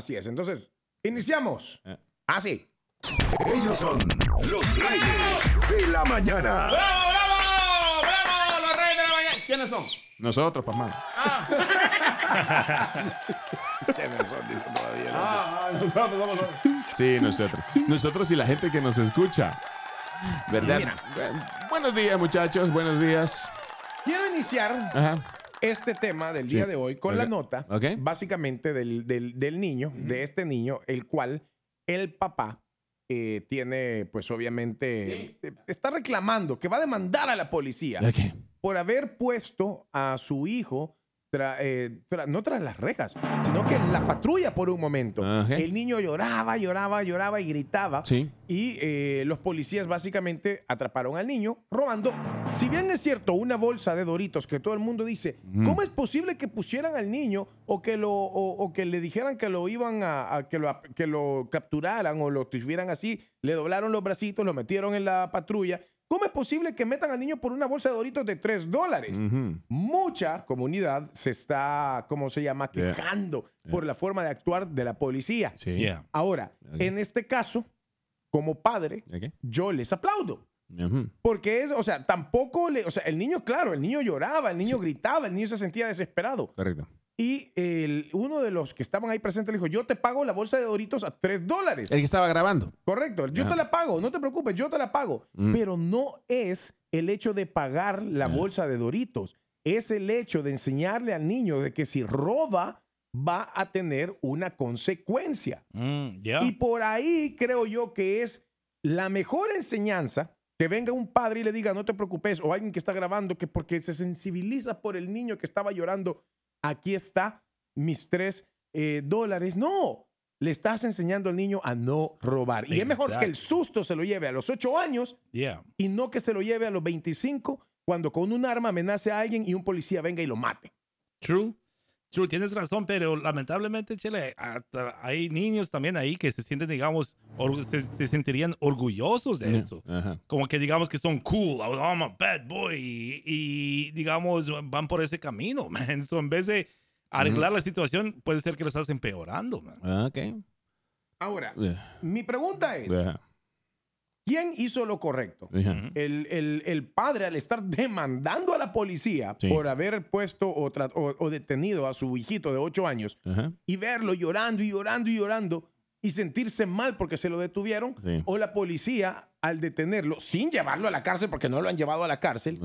Así es. Entonces, iniciamos. Eh. Así. Ellos son los reyes de la mañana. ¡Bravo, bravo! ¡Bravo! Los reyes de la mañana. ¿Quiénes son? Nosotros, papá. ¿Quiénes son? Dice todavía. Ah, nosotros somos los- Sí, nosotros. Nosotros y la gente que nos escucha. ¿Verdad? Mira. Buenos días, muchachos. Buenos días. Quiero iniciar Ajá. Este tema del día Sí. de hoy con la nota, básicamente del, del- del niño, de este niño, el cual el papá eh, tiene, pues obviamente, eh, está reclamando que va a demandar a la policía por haber puesto a su hijo, tra- eh, tra- no tras las rejas, sino que en la patrulla por un momento. Ajá. El niño lloraba, lloraba, lloraba y gritaba. Sí. Y eh, los policías básicamente atraparon al niño robando. Si bien es cierto, una bolsa de Doritos que todo el mundo dice, ¿cómo es posible que pusieran al niño o que lo o, o que le dijeran que lo iban a, a que, lo, que lo capturaran o lo tuvieran así? Le doblaron los bracitos, lo metieron en la patrulla. ¿Cómo es posible que metan al niño por una bolsa de Doritos de 3 dólares? Ujú. Mucha comunidad se está, ¿cómo se llama?, Yeah. quejando por la forma de actuar de la policía. Sí. Yeah. Ahora, Ok. en este caso, como padre, Ok. yo les aplaudo. Porque es, o sea, tampoco le, o sea, el niño, claro, el niño lloraba, el niño gritaba, el niño se sentía desesperado. Correcto. Y el, uno de los que estaban ahí presentes le dijo, yo te pago la bolsa de Doritos a 3 dólares. El que estaba grabando. Correcto, yo Ajá. te la pago, no te preocupes, yo te la pago. Mm. Pero no es el hecho de pagar la Ajá. bolsa de Doritos, es el hecho de enseñarle al niño de que si roba va a tener una consecuencia. Mm, yeah. Y por ahí creo yo que es la mejor enseñanza que venga un padre y le diga, no te preocupes, o alguien que está grabando, que porque se sensibiliza por el niño que estaba llorando, aquí está mis tres eh, dólares. No, le estás enseñando al niño a no robar. Y es mejor que el susto se lo lleve a los ocho años Yeah. y no que se lo lleve a los 25 cuando con un arma amenace a alguien y un policía venga y lo mate. True. True, tienes razón, pero lamentablemente, Chile, hay niños también ahí que se sienten, digamos, se, se sentirían orgullosos de eso. Ajá. Como que digamos que son cool, oh, I'm a bad boy, y, y, digamos, van por ese camino, man. So, en vez de arreglar la situación, puede ser que lo estás empeorando, man. Ok. Ahora, Eh, mi pregunta es, Ajá. ¿Quién hizo lo correcto? El, el- el padre al estar demandando a la policía Sí. por haber puesto o, tra- o- o detenido a su hijito de 8 años y verlo llorando y llorando y llorando y sentirse mal porque se lo detuvieron, Sí. o la policía al detenerlo sin llevarlo a la cárcel porque no lo han llevado a la cárcel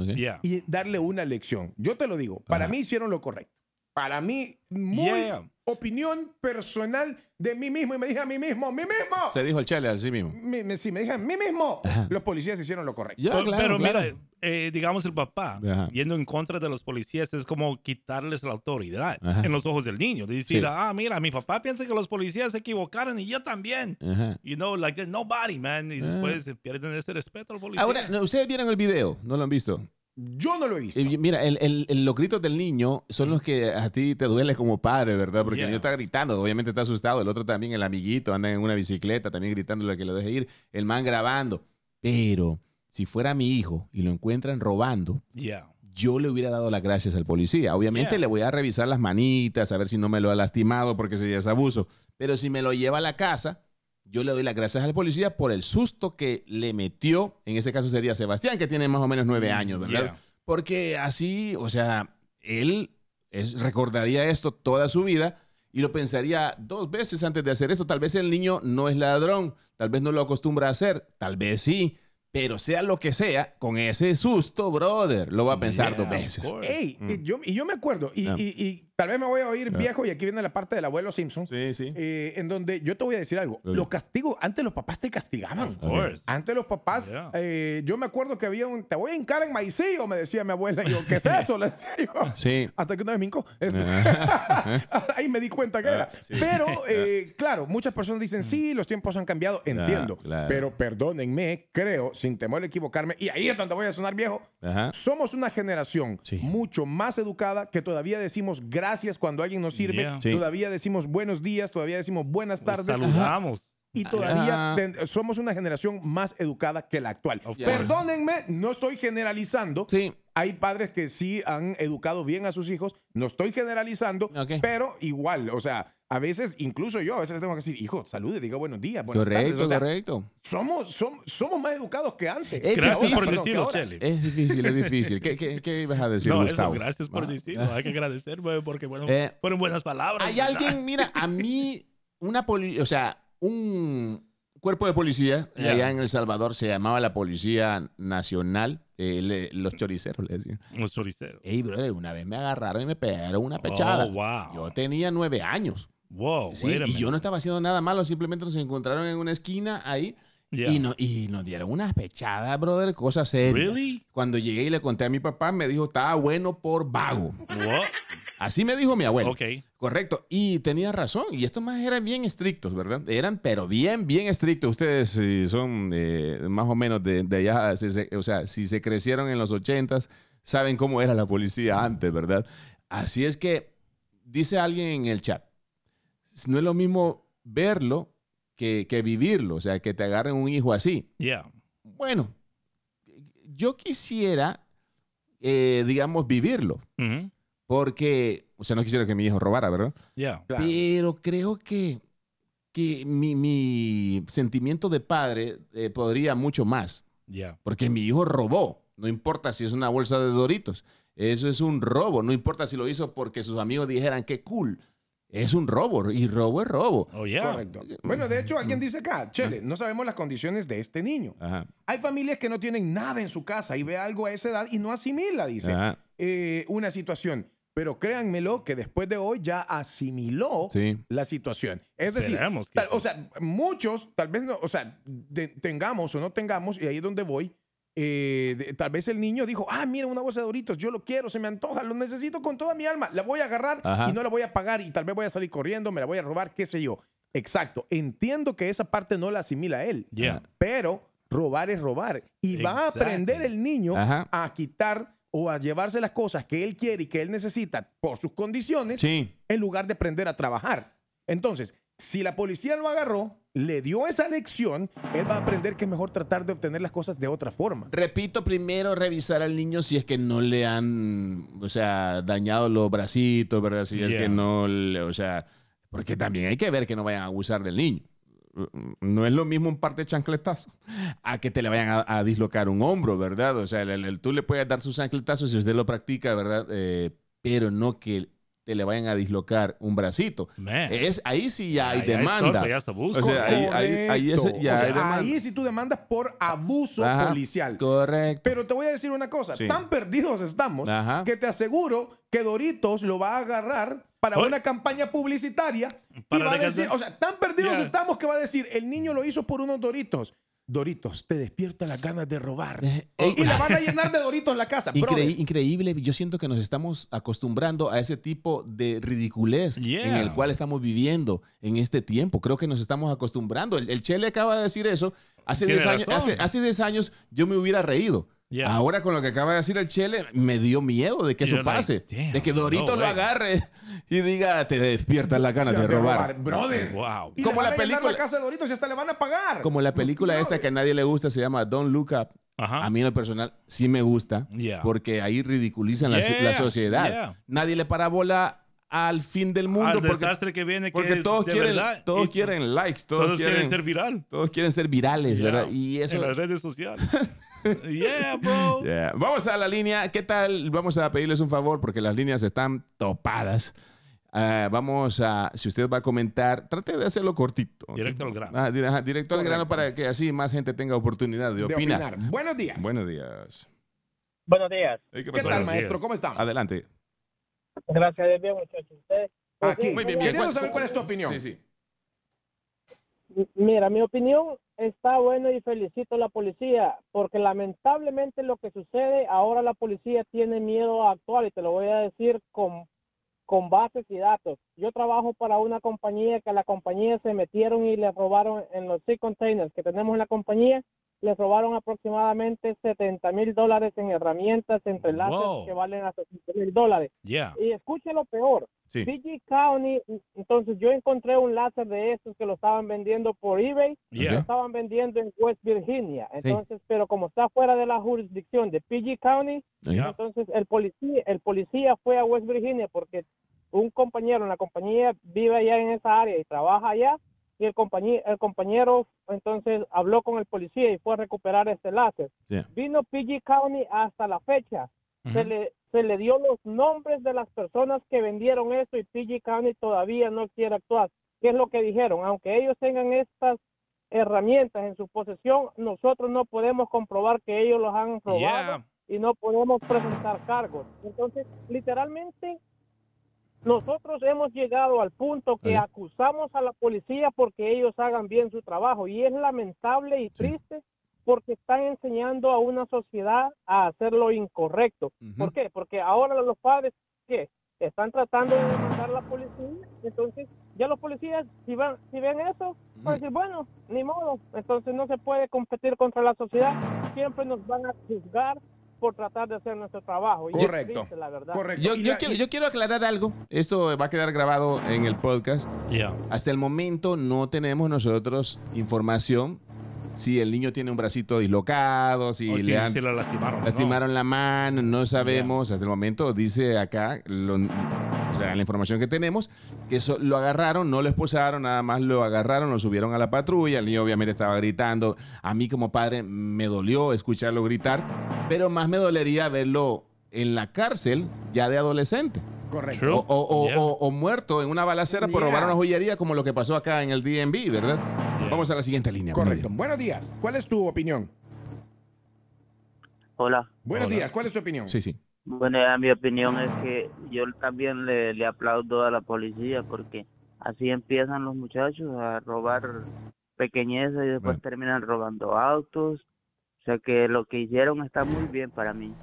y darle una lección. Yo te lo digo, para mí hicieron lo correcto. Para mí, muy Yeah. opinión personal de mí mismo y me dije a mí mismo, mí mismo. Se dijo el chale así mismo. Me, me- sí, me dije a mí mismo. Los policías hicieron lo correcto. Ya, Pero, claro, pero claro. mira, eh, digamos el papá Ajá. yendo en contra de los policías es como quitarles la autoridad Ajá. en los ojos del niño. De decir, Sí. ah, mira, mi papá piensa que los policías se equivocaron y yo también. Ajá. You know, like there's nobody, man. Y Ah. después pierden ese respeto al policía. Ahora, no, ustedes vieron el video, ¿no lo han visto? Yo no lo he visto. Eh, Mira, el, el- el- los gritos del niño son los que a ti te duele como padre, ¿verdad? Porque Yeah. el niño está gritando, obviamente está asustado. El otro también, el amiguito, anda en una bicicleta también gritándole que lo deje ir. El man grabando. Pero si fuera mi hijo y lo encuentran robando, yeah. yo le hubiera dado las gracias al policía. Obviamente Yeah. le voy a revisar las manitas, a ver si no me lo ha lastimado porque sería es abuso. Pero si me lo lleva a la casa, yo le doy las gracias al policía por el susto que le metió. En ese caso sería Sebastián, que tiene más o menos nueve años, ¿verdad? Yeah. Porque así, o sea, él es- recordaría esto toda su vida y lo pensaría dos veces antes de hacer esto. Tal vez el niño no es ladrón, tal vez no lo acostumbra a hacer, tal vez sí, pero sea lo que sea, con ese susto, brother, lo va a pensar Yeah, dos veces. Ey, eh, yo, y yo me acuerdo, y, y- y tal vez me voy a oír Ah. viejo, y aquí viene la parte del abuelo Simpson, Sí, sí. eh, en donde yo te voy a decir algo. Los castigos, antes los papás te castigaban. Of course. Antes los papás, Yeah. eh, yo me acuerdo que había un, te voy a hincar en maicillo, me decía mi abuela. Y yo, ¿qué es eso? Le decía yo. Sí. Hasta que una vez me hincó. Este, Ah. ahí me di cuenta que era. sí. Pero, eh, claro, muchas personas dicen, sí, los tiempos han cambiado. Entiendo. claro. Pero perdónenme, creo, sin temor a equivocarme, y ahí es donde voy a sonar viejo, Ajá. somos una generación Sí. mucho más educada que todavía decimos gracias cuando alguien nos sirve, Yeah. Sí. todavía decimos buenos días, todavía decimos buenas tardes. saludamos. Y todavía ten- somos una generación más educada que la actual. Perdónenme, no estoy generalizando, Sí. Hay padres que sí han educado bien a sus hijos. No estoy generalizando, pero igual, o sea, a veces, incluso yo, a veces le tengo que decir, hijo, salude, diga buenos días, buenas Correcto, tardes. O sea, correcto. somos, somos, somos más educados que antes. Es Que Gracias ahora, por decirlo. Chele. Es difícil, es difícil. ¿Qué, qué, qué ibas a decir, No, eso, Gustavo? gracias por Ah. decirlo. Hay que agradecer, porque bueno, Eh, fueron buenas palabras. Hay ¿verdad? alguien, mira, a mí, una poli, o sea, un cuerpo de policía allá en El Salvador se llamaba la Policía Nacional, eh, le- los choriceros le decían. Los choriceros. Ey, brother, una vez me agarraron y me pegaron una pechada. Oh, wow. Yo tenía nueve años. Wow, Sí, y yo no estaba haciendo nada malo, simplemente nos encontraron en una esquina ahí Yeah. y, no, y nos dieron unas pechadas, brother, cosas serias. Really? Cuando llegué y le conté a mi papá, me dijo, estaba bueno por vago. What? Así me dijo mi abuelo. Ok. Correcto. Y tenía razón. Y estos más eran bien estrictos, ¿verdad? Eran, pero bien, bien estrictos. Ustedes si son eh, más o menos de, de allá, si se- o sea, si se crecieron en los ochentas, saben cómo era la policía antes, ¿verdad? Así es que, dice alguien en el chat, no es lo mismo verlo que, que vivirlo, o sea, que te agarren un hijo así. Yeah. Bueno, yo quisiera, eh, digamos, vivirlo, Mhm. porque, o sea, no quisiera que mi hijo robara, ¿verdad? Yeah. Claro. Pero creo que, que mi, mi sentimiento de padre eh, podría mucho más. Yeah. Porque mi hijo robó. No importa si es una bolsa de Doritos. Eso es un robo. No importa si lo hizo porque sus amigos dijeran que cool. Es un robo. Y robo es robo. Oh, yeah. Correcto. Bueno, de hecho, alguien dice acá, Chele, no sabemos las condiciones de este niño. Ajá. Hay familias que no tienen nada en su casa y ve algo a esa edad y no asimila, dice, eh, una situación. Pero créanmelo que después de hoy ya asimiló Sí. la situación. Es decir, tal- o sea, muchos, tal vez, no, o sea, de- tengamos o no tengamos, y ahí es donde voy, eh, de- tal vez el niño dijo, ah, mira una bolsa de Doritos, yo lo quiero, se me antoja, lo necesito con toda mi alma, la voy a agarrar Ajá. y no la voy a pagar y tal vez voy a salir corriendo, me la voy a robar, qué sé yo. Exacto, entiendo que esa parte no la asimila él, Yeah. pero robar es robar. Y va a aprender el niño Ajá. a quitar o a llevarse las cosas que él quiere y que él necesita por sus condiciones Sí. en lugar de aprender a trabajar. Entonces, si la policía lo agarró, le dio esa lección, él va a aprender que es mejor tratar de obtener las cosas de otra forma. Repito, primero revisar al niño si es que no le han, o sea, dañado los bracitos, ¿verdad? Si es que no, le- o sea, porque también hay que ver que no vayan a abusar del niño. No es lo mismo un par de chancletazos a que te le vayan a, a dislocar un hombro, ¿verdad? O sea, el- el- tú le puedes dar sus chancletazos si usted lo practica, ¿verdad? Eh, pero no que te le vayan a dislocar un bracito. Man. Es, ahí sí ya hay demanda. torpe, ya es abuso. O sea, ahí, ahí- ahí es- Correcto. ya O sea, hay demanda. ahí sí tú demandas por abuso Ajá, policial. Correcto. Pero te voy a decir una cosa, Sí. tan perdidos estamos Ajá. que te aseguro que Doritos lo va a agarrar para Oye. una campaña publicitaria y va a decir, o sea, tan perdidos Yeah. estamos que va a decir, el niño lo hizo por unos Doritos. Doritos, te despierta las ganas de robar. Eh, ey. y la van a llenar de Doritos en la casa. Increí- brother. increíble, yo siento que nos estamos acostumbrando a ese tipo de ridiculez Yeah. en el cual estamos viviendo en este tiempo. Creo que nos estamos acostumbrando. El, el Chele acaba de decir eso. Hace Tiene 10 años, hace, hace 10 años yo me hubiera reído. Yeah. Ahora con lo que acaba de decir el Chele, me dio miedo de que eso You're like, pase. de que Dorito no lo agarre y diga, te despiertas las ganas de De robar. Brother. Wow. Y Como le van la a película- la casa de Doritos y hasta le van a pagar. Como la película esta Brother. que a nadie le gusta, se llama Don't Look Up. Ajá. A mí en lo personal sí me gusta Yeah. porque ahí ridiculizan la- sociedad. yeah. Nadie le para bola al fin del mundo Al porque, desastre que viene, que porque todos, quieren, verdad. todos Y quieren likes, todos, todos quieren, quieren ser viral. todos quieren ser virales, Yeah. ¿verdad? Y eso... En las redes sociales. yeah, bro. Yeah. Vamos a la línea. ¿Qué tal? Vamos a pedirles un favor porque las líneas están topadas. Ah, vamos a, si usted va a comentar, trate de hacerlo cortito. Directo al grano. Ah, directo al grano para que así más gente tenga oportunidad de, de opinar. opinar. Buenos días. Buenos días. Buenos días. ¿Qué ¿Qué tal, Buenos maestro? días. ¿Cómo estamos? Adelante. Gracias Dios, muchachos. Pues Aquí. sí, Muy bien, bien. Queremos saber cuál es tu opinión. Sí, sí. Mira, mi opinión está bueno y felicito a la policía, porque lamentablemente lo que sucede, ahora la policía tiene miedo a actuar y te lo voy a decir con, con bases y datos. Yo trabajo para una compañía que a la compañía se metieron y le robaron en los sea containers que tenemos en la compañía, les robaron aproximadamente 70 mil dólares en herramientas, entre láseres Wow. que valen hasta 5 mil dólares. Yeah. Y escuche lo peor. Sí. PG County, entonces yo encontré un láser de estos que lo estaban vendiendo por eBay, lo Yeah. estaban vendiendo en West Virginia. Entonces, pero como está fuera de la jurisdicción de PG County, Yeah. entonces el policía, el policía fue a West Virginia porque un compañero en la compañía vive allá en esa área y trabaja allá y el compañero, el compañero entonces habló con el policía y fue a recuperar este láser. Sí. Vino PG County hasta la fecha. Se le se le dio los nombres de las personas que vendieron eso y PG County todavía no quiere actuar. ¿Qué es lo que dijeron? Aunque ellos tengan estas herramientas en su posesión, nosotros no podemos comprobar que ellos los han robado Yeah. y no podemos presentar cargos. Entonces, literalmente, nosotros hemos llegado al punto que acusamos a la policía porque ellos hagan bien su trabajo y es lamentable y triste porque están enseñando a una sociedad a hacer lo incorrecto. ¿Por qué? Porque ahora los padres, ¿qué? Están tratando de demandar a la policía, entonces ya los policías, si, van, si ven eso, van a decir, bueno, ni modo, entonces no se puede competir contra la sociedad, siempre nos van a juzgar por tratar de hacer nuestro trabajo. Y es Correcto. triste, la verdad. Correcto. Quiero, yo quiero aclarar algo. Esto va a quedar grabado en el podcast. Yeah. Hasta el momento no tenemos nosotros información si el niño tiene un bracito dislocado, si O le han si lo lastimaron. ¿no? lastimaron la mano, no sabemos. Hasta el momento dice acá, lo- o sea, la información que tenemos, que eso- lo agarraron, no lo expulsaron, nada más lo agarraron, lo subieron a la patrulla. El niño obviamente estaba gritando. A mí como padre me dolió escucharlo gritar, pero más me dolería verlo en la cárcel ya de adolescente. Correcto. O, o- o- Yeah. o- o muerto en una balacera por Yeah. robar una joyería como lo que pasó acá en el DMV, ¿verdad? Yeah. Vamos a la siguiente línea. Buenos Correcto. días. Buenos días. ¿Cuál es tu opinión? Hola. Buenos Hola. días. ¿Cuál es tu opinión? Sí, sí. Bueno, ya mi opinión es que yo también le, le aplaudo a la policía porque así empiezan los muchachos a robar pequeñeces y después Bueno. terminan robando autos. O sea que lo que hicieron está muy bien para mí.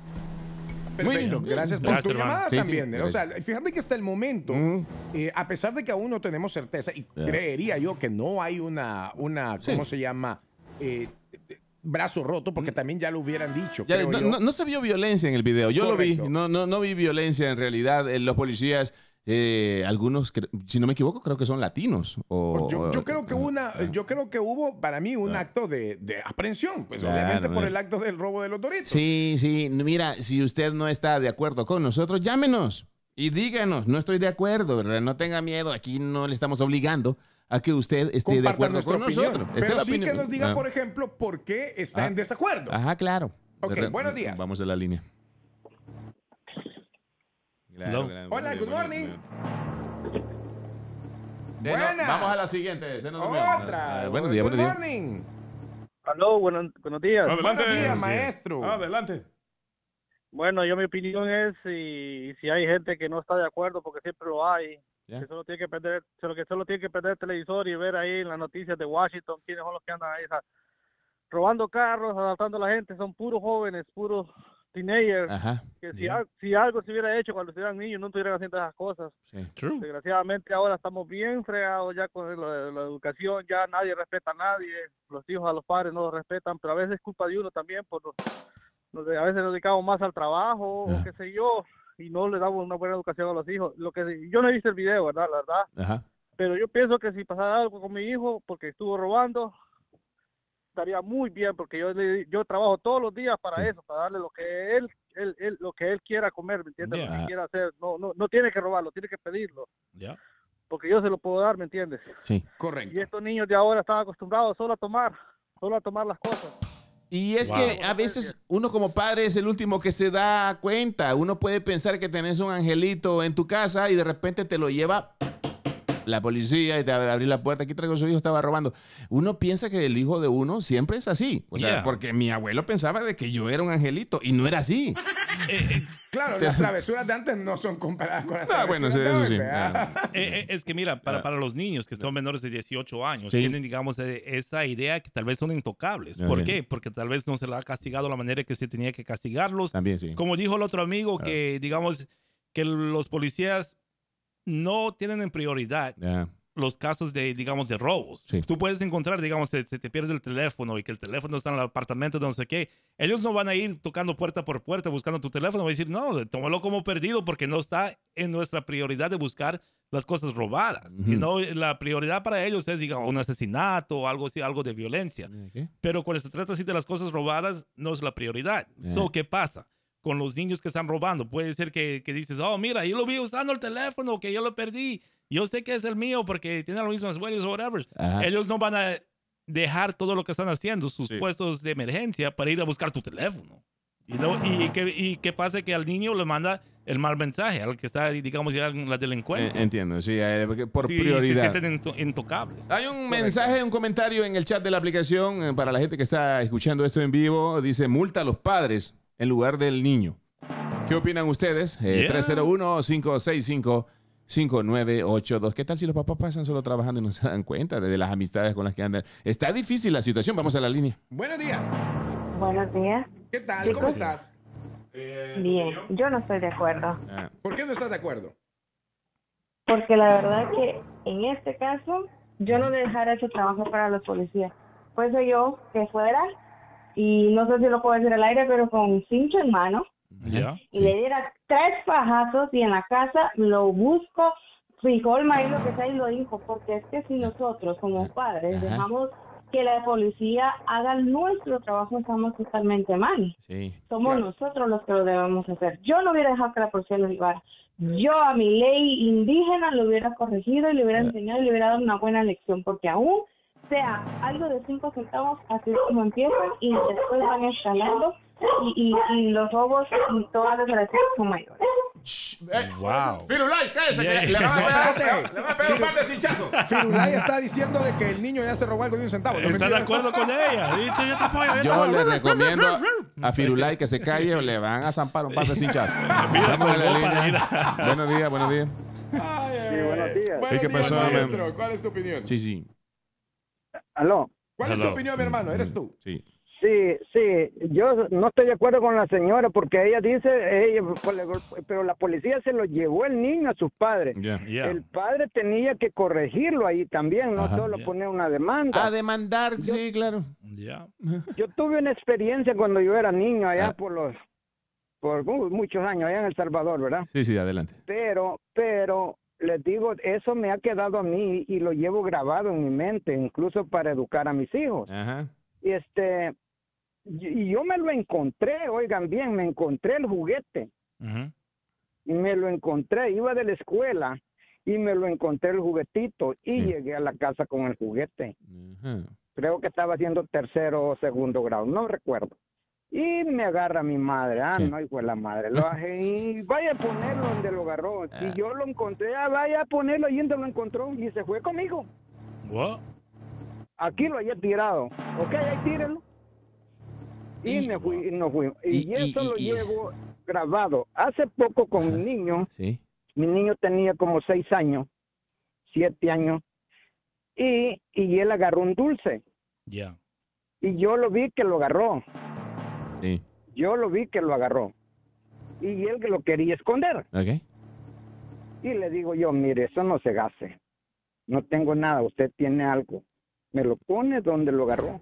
Perfecto. Gracias por Gracias, tu hermano. llamada Sí, sí, también. o sea, fíjate que hasta el momento, Mm. eh, a pesar de que aún no tenemos certeza, y creería yo que no hay una, una Sí. ¿cómo se llama? Eh, eh, brazo roto, porque también ya lo hubieran dicho. Mm. Ya, creo no, yo. no- no se vio violencia en el video. Yo Correcto. lo vi. No, no, no vi violencia en realidad. Eh, Los policías, eh, algunos, si no me equivoco, creo que son latinos. O, Yo, yo creo que una, ah, yo creo que hubo para mí un Ah. acto de, de aprehensión, pues Claro, obviamente por eh. el acto del robo de los doritos. Sí, sí. Mira, si usted no está de acuerdo con nosotros, llámenos y díganos, no estoy de acuerdo, ¿verdad? No tenga miedo, aquí no le estamos obligando a que usted esté de acuerdo con opinión. nosotros. Pero sí que opinión. nos diga, Ah. por ejemplo, por qué está Ah. en desacuerdo. Ajá, claro. Ok, buenos días. Vamos a la línea. Hola, good morning. Se nos- Buenas. vamos a la siguiente. se nos durmió. Otra. Ah, buenos días, Good buenos días. morning. Aló, buenos, buenos días. Buenos días, maestro. Adelante. Bueno, yo mi opinión es si, si hay gente que no está de acuerdo, porque siempre lo hay, que solo tiene que perder, solo que solo tiene que perder el televisor y ver ahí en las noticias de Washington quiénes son los que andan ahí, robando carros, adaptando a la gente, son puros jóvenes, puros teenagers, que si, Ya. al- si algo se hubiera hecho cuando estuvieran niños no estuvieran haciendo esas cosas. Sí. True. Desgraciadamente ahora estamos bien fregados ya con lo de la educación, ya nadie respeta a nadie, los hijos a los padres no los respetan, pero a veces es culpa de uno también, por los- de- a veces nos dedicamos más al trabajo o qué sé yo, y no le damos una buena educación a los hijos. Lo que yo no he visto el video, ¿verdad? La verdad, Ajá. pero yo pienso que si pasara algo con mi hijo porque estuvo robando, estaría muy bien porque yo le- yo trabajo todos los días para Sí. eso, para darle lo que él, él, él- lo que él quiera comer, ¿me entiendes? Lo que quiera hacer, no, no, no tiene que robarlo, tiene que pedirlo Yeah. porque yo se lo puedo dar, ¿me entiendes? Sí. Correcto. Y estos niños de ahora están acostumbrados solo a tomar, solo a tomar las cosas. Y es Wow. que a veces uno como padre es el último que se da cuenta. Uno puede pensar que tenés un angelito en tu casa y de repente te lo lleva la policía y te abre abrir la puerta. Aquí traigo su hijo, estaba robando. Uno piensa que el hijo de uno siempre es así. O sea, Yeah. porque mi abuelo pensaba de que yo era un angelito y no era así. Claro, las travesuras de antes no son comparadas con las Ah, travesuras bueno, sí, de eso sí. Ah. Eh, eh, es que mira, para, para los niños que son menores de 18 años, Sí. tienen, digamos, eh, esa idea que tal vez son intocables. Ah, ¿Por qué? Porque tal vez no se les ha castigado la manera que se tenía que castigarlos. También sí. Como dijo el otro amigo, Ah. que digamos que los policías no tienen en prioridad los casos de, digamos, de robos. Sí. Tú puedes encontrar, digamos, se, se te pierde el teléfono y que el teléfono está en el apartamento de no sé qué. Ellos no van a ir tocando puerta por puerta buscando tu teléfono. Van a decir, no, tómalo como perdido porque no está en nuestra prioridad de buscar las cosas robadas. No, la prioridad para ellos es, digamos, un asesinato o algo así, algo de violencia. Pero cuando se trata así de las cosas robadas, no es la prioridad. So, ¿Qué pasa? Con los niños que están robando, puede ser que, que dices, oh, mira, yo lo vi usando el teléfono, que yo lo perdí. Yo sé que es el mío porque tiene los mismos huellas o whatever. Ajá. Ellos no van a dejar todo lo que están haciendo, sus Sí. puestos de emergencia, para ir a buscar tu teléfono. Y, no- y, que, y que pasa que al niño le manda el mal mensaje, al que está, digamos, ya en la Eh, delincuencia. entiendo, sí, eh, por Sí, Se prioridad. sienten into- intocables. Hay un mensaje, un comentario en el chat de la aplicación eh, para la gente que está escuchando esto en vivo. Dice, multa a los padres en lugar del niño. ¿Qué opinan ustedes? Eh, Yeah. 301-565-5982. ¿Qué tal si los papás pasan solo trabajando y no se dan cuenta de, de las amistades con las que andan? Está difícil la situación. Vamos a la línea. Buenos días. Buenos días. ¿Qué tal? Chicos. ¿Cómo estás? Bien, yo no estoy de acuerdo, Ah, ¿Por qué no estás de acuerdo? porque la verdad que en este caso yo no dejara ese trabajo para los policías. Pues yo que fuera y no sé si lo puedo decir al aire, pero con un cincho en mano y le diera tres fajazos y en la casa lo busco, frijol, maíz, lo que sea y lo dijo, porque es que si nosotros como padres Ajá. dejamos que la policía haga nuestro trabajo, estamos totalmente mal. sí. Somos Claro. nosotros los que lo debemos hacer. Yo no hubiera dejado que la policía lo llevara. Yo a mi ley indígena lo hubiera corregido y le hubiera enseñado y le hubiera dado una buena lección, porque aún sea algo de cinco centavos, así es como empiezan y después van escalando y, y, y los robos y todas las relaciones son mayores. Wow. Firulay, cállese. Yeah. Le van a pegar, le van a pegar un par de cinchazos. Firulay está diciendo de que el niño ya se robó algo de un centavo. ¿no es ¿Está de acuerdo con ella? Dicho, yo te apoyo. yo Yo le recomiendo a Firulay que se calle o le van a zampar un par de cinchazos. Mira. Buenos días, buenos días. Ay, ay, Sí, buenos días. Buenos ¿Qué días, pasó, maestro. ¿Cuál es tu opinión? Sí, sí. Aló. ¿Cuál es tu opinión, mi hermano? ¿Eres tú? Sí. Sí, sí, yo no estoy de acuerdo con la señora porque ella dice, ella, pues, pero la policía se lo llevó el niño a sus padres. Ya. Ya. El padre tenía que corregirlo ahí también, no Ajá. solo Ya. poner una demanda. A demandar, sí, claro. Ya. Yo tuve una experiencia cuando yo era niño allá Ah. por los, por uh, muchos años allá en El Salvador, ¿verdad? Sí, sí, adelante. Pero, pero les digo, eso me ha quedado a mí y lo llevo grabado en mi mente, incluso para educar a mis hijos. Ajá. Y este, y yo me lo encontré, oigan bien, me encontré el juguete, y me lo encontré, iba de la escuela y me lo encontré el juguetito y Sí. llegué a la casa con el juguete. Ajá. Creo que estaba haciendo tercero o segundo grado, no recuerdo. Y me agarra mi madre, ah, Sí. no, hijo de la madre, lo bajé y vaya a ponerlo donde lo agarró. Ah. Si yo lo encontré, ah, vaya a ponerlo ahí donde lo encontró y se fue conmigo. What? Aquí lo había tirado, ok, ahí tírenlo. Y, Y- me fui, y nos fuimos. Y, y- y- eso lo y- llevo grabado. Hace poco con mi niño, Sí. mi niño tenía como seis años, siete años, y, y él agarró un dulce. Ya. Y yo lo vi que lo agarró. Sí. Yo lo vi que lo agarró. Y él que lo quería esconder. Y le digo yo, mire, eso no se gaste. No tengo nada, usted tiene algo. Me lo pone donde lo agarró.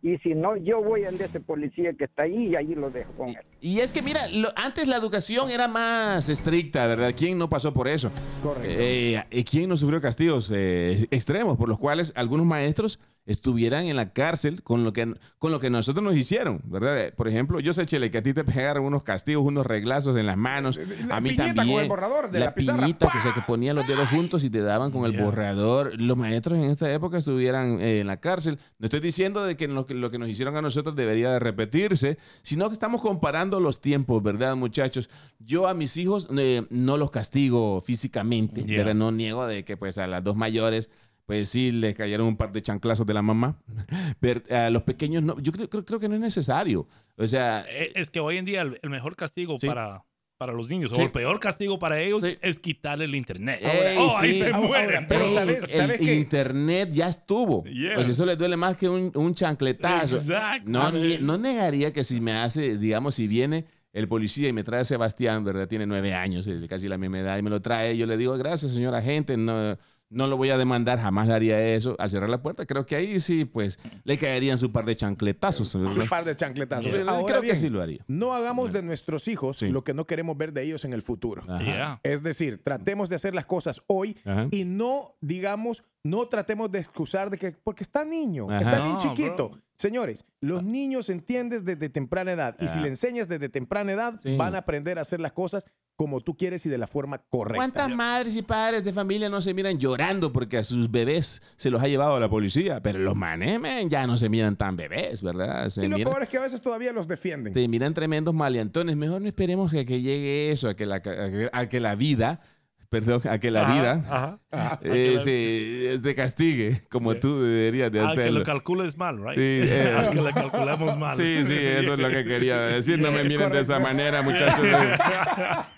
Y si no, yo voy a ese policía que está ahí y ahí lo dejo con él. Y es que, mira, lo- antes la educación era más estricta, ¿verdad? ¿Quién no pasó por eso? Correcto. Eh, ¿y ¿Quién no sufrió castigos eh, extremos por los cuales algunos maestros estuvieran en la cárcel con lo que, con lo que nosotros nos hicieron, ¿verdad? Eh, Por ejemplo, yo sé, Chele, que a ti te pegaron unos castigos, unos reglazos en las manos. La a mí también. con el borrador de la pizarra. piñita, que, sea, que ponían los dedos juntos y te daban con el borrador. Los maestros en esta época estuvieran eh, en la cárcel. No estoy diciendo de que lo, que lo que nos hicieron a nosotros debería de repetirse, sino que estamos comparando los tiempos, ¿verdad, muchachos? Yo a mis hijos eh, no los castigo físicamente, Ya. ¿verdad? No niego de que pues a las dos mayores pues sí, les cayeron un par de chanclazos de la mamá. Pero a los pequeños no, yo creo, creo, creo que no es necesario. O sea, Eh, Es que hoy en día el, el mejor castigo Sí. para, para los niños, Sí. o el peor castigo para ellos, Sí. es quitarle el internet. Ey, oh, ahí se Ahora, mueren. pero Ey, ¿sabes- el sabes qué? internet ya estuvo. Yeah. Pues eso le duele más que un, un chancletazo. Exacto. No, no negaría que si me hace, digamos, si viene el policía y me trae a Sebastián, ¿verdad? Tiene nueve años, eh, casi la misma edad, y me lo trae, yo le digo, gracias, señor agente, no, no lo voy a demandar, jamás le haría eso, al cerrar la puerta. Creo que ahí sí, pues, le caerían su par de chancletazos. ¿verdad? Un par de chancletazos. Ahora creo que sí lo haría. No hagamos de nuestros hijos Sí. lo que no queremos ver de ellos en el futuro. Yeah. Es decir, tratemos de hacer las cosas hoy Ajá. y no, digamos, no tratemos de excusar de que porque está niño, Ajá. está bien No, chiquito. bro. Señores, los niños entiendes desde temprana edad y si Ah. le enseñas desde temprana edad, Sí. van a aprender a hacer las cosas como tú quieres y de la forma correcta. ¿Cuántas madres y padres de familia no se miran llorando porque a sus bebés se los ha llevado la policía? Pero los manes, men, ya no se miran tan bebés, ¿verdad? Se Y lo miran, peor es que a veces todavía los defienden. te miran tremendos maleantones. Mejor no esperemos a que llegue eso, a que la, a que, a que la vida, perdón, a que la Ajá, vida ajá. eh, la- se, castigue como tú deberías de Ah, que hacerlo. lo calcules mal, right? Sí, eh. Que lo calculemos mal. Sí, sí, eso es lo que quería decir. No me miren de esa manera, muchachos.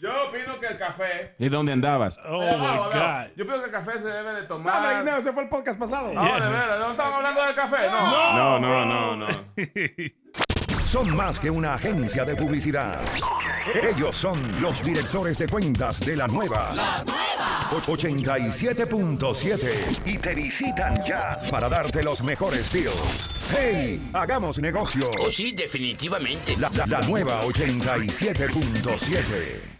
Yo opino que el café. ¿Y dónde andabas? Oh my God. Yo pienso que el café se debe de No, tomar. hombre, no, ese fue el podcast pasado. No, de veras, no estamos hablando del café, no. No, no, no, no. Son más que una agencia de publicidad. Ellos son los directores de cuentas de la nueva. La nueva. 87.7. Y te visitan ya para darte los mejores deals. ¡Hey! Hagamos negocio. Oh, sí, definitivamente. La, la- la nueva 87.7.